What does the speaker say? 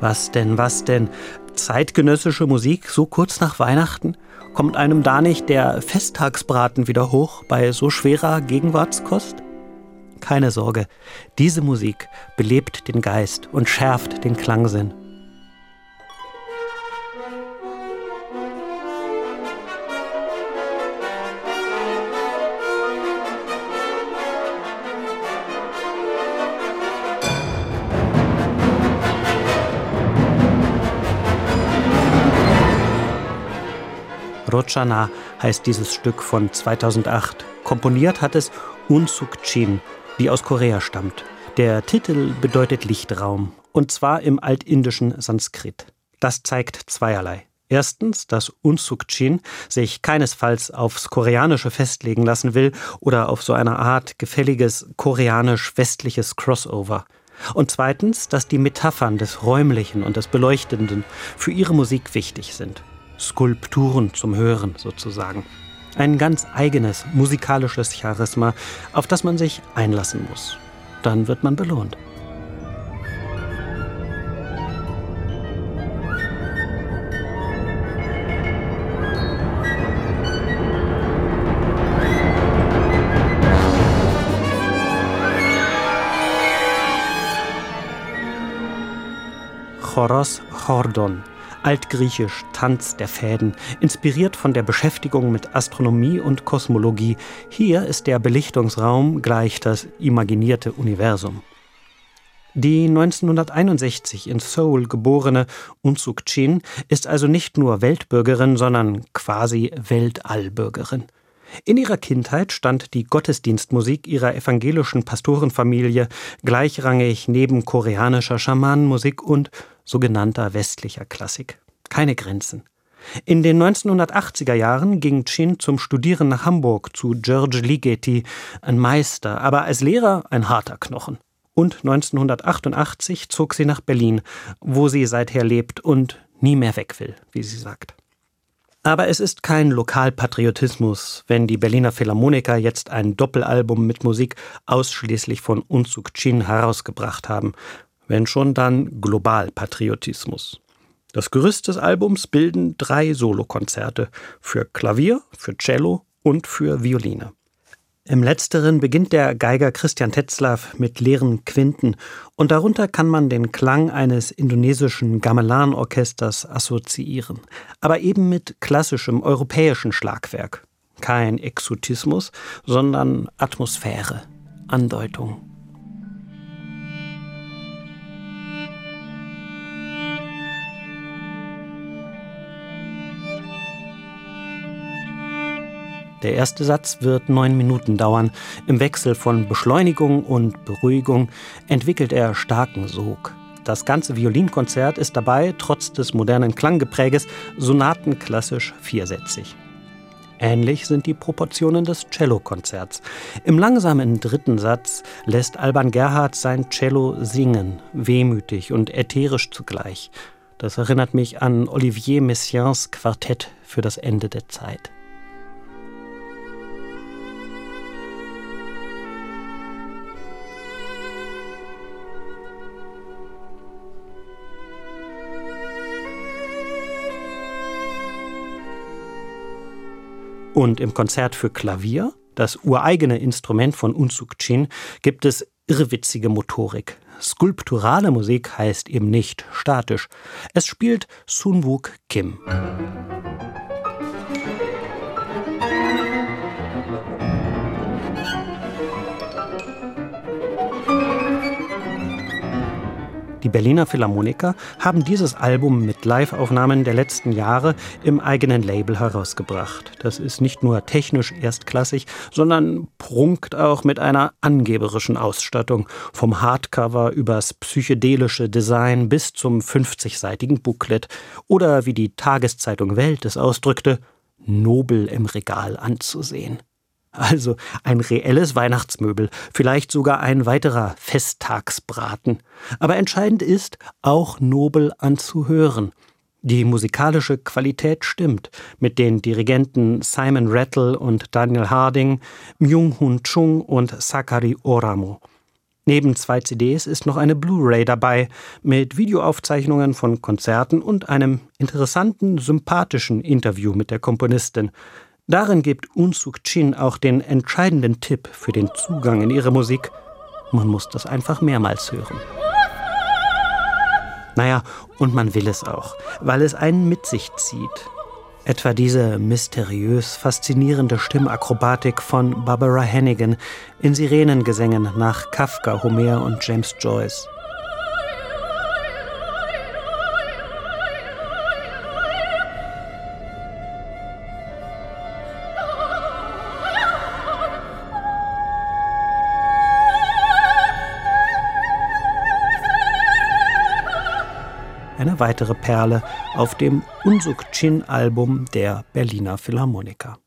Was denn, was denn? Zeitgenössische Musik so kurz nach Weihnachten? Kommt einem da nicht der Festtagsbraten wieder hoch bei so schwerer Gegenwartskost? Keine Sorge, diese Musik belebt den Geist und schärft den Klangsinn. Rochana heißt dieses Stück von 2008. Komponiert hat es Unsuk Chin, die aus Korea stammt. Der Titel bedeutet Lichtraum, und zwar im altindischen Sanskrit. Das zeigt zweierlei. Erstens, dass Unsuk Chin sich keinesfalls aufs Koreanische festlegen lassen will oder auf so eine Art gefälliges koreanisch-westliches Crossover. Und zweitens, dass die Metaphern des Räumlichen und des Beleuchtenden für ihre Musik wichtig sind. Skulpturen zum Hören sozusagen. Ein ganz eigenes musikalisches Charisma, auf das man sich einlassen muss. Dann wird man belohnt. Choros Chordon altgriechisch Tanz der Fäden, inspiriert von der Beschäftigung mit Astronomie und Kosmologie. Hier ist der Belichtungsraum gleich das imaginierte Universum. Die 1961 in Seoul geborene Unsuk Chin ist also nicht nur Weltbürgerin, sondern quasi Weltallbürgerin. In ihrer Kindheit stand die Gottesdienstmusik ihrer evangelischen Pastorenfamilie gleichrangig neben koreanischer Schamanenmusik und sogenannter westlicher Klassik. Keine Grenzen. In den 1980er Jahren ging Chin zum Studieren nach Hamburg zu George Ligeti, ein Meister, aber als Lehrer ein harter Knochen. Und 1988 zog sie nach Berlin, wo sie seither lebt und nie mehr weg will, wie sie sagt. Aber es ist kein Lokalpatriotismus, wenn die Berliner Philharmoniker jetzt ein Doppelalbum mit Musik ausschließlich von Unzug Chin herausgebracht haben. Wenn schon dann Globalpatriotismus. Das Gerüst des Albums bilden drei Solokonzerte für Klavier, für Cello und für Violine. Im letzteren beginnt der Geiger Christian Tetzlaff mit leeren Quinten und darunter kann man den Klang eines indonesischen Gamelan-Orchesters assoziieren, aber eben mit klassischem europäischen Schlagwerk. Kein Exotismus, sondern Atmosphäre, Andeutung. Der erste Satz wird neun Minuten dauern. Im Wechsel von Beschleunigung und Beruhigung entwickelt er starken Sog. Das ganze Violinkonzert ist dabei, trotz des modernen Klanggepräges, sonatenklassisch viersätzig. Ähnlich sind die Proportionen des Cellokonzerts. Im langsamen dritten Satz lässt Alban Gerhard sein Cello singen, wehmütig und ätherisch zugleich. Das erinnert mich an Olivier Messiaens Quartett für das Ende der Zeit. Und im Konzert für Klavier, das ureigene Instrument von Unsuk Chin, gibt es irrwitzige Motorik. Skulpturale Musik heißt eben nicht statisch. Es spielt Sunwook Kim. Die Berliner Philharmoniker haben dieses Album mit Live-Aufnahmen der letzten Jahre im eigenen Label herausgebracht. Das ist nicht nur technisch erstklassig, sondern prunkt auch mit einer angeberischen Ausstattung, vom Hardcover übers psychedelische Design bis zum 50-seitigen Booklet oder wie die Tageszeitung Welt es ausdrückte, nobel im Regal anzusehen. Also ein reelles Weihnachtsmöbel, vielleicht sogar ein weiterer Festtagsbraten. Aber entscheidend ist, auch nobel anzuhören. Die musikalische Qualität stimmt mit den Dirigenten Simon Rattle und Daniel Harding, Myung-Hun Chung und Sakari Oramo. Neben zwei CDs ist noch eine Blu-ray dabei mit Videoaufzeichnungen von Konzerten und einem interessanten, sympathischen Interview mit der Komponistin. Darin gibt Unsuk Chin auch den entscheidenden Tipp für den Zugang in ihre Musik. Man muss das einfach mehrmals hören. Naja, und man will es auch, weil es einen mit sich zieht. Etwa diese mysteriös faszinierende Stimmakrobatik von Barbara Hannigan in Sirenengesängen nach Kafka, Homer und James Joyce. Eine weitere Perle auf dem Unsuk Chin Album der Berliner Philharmoniker.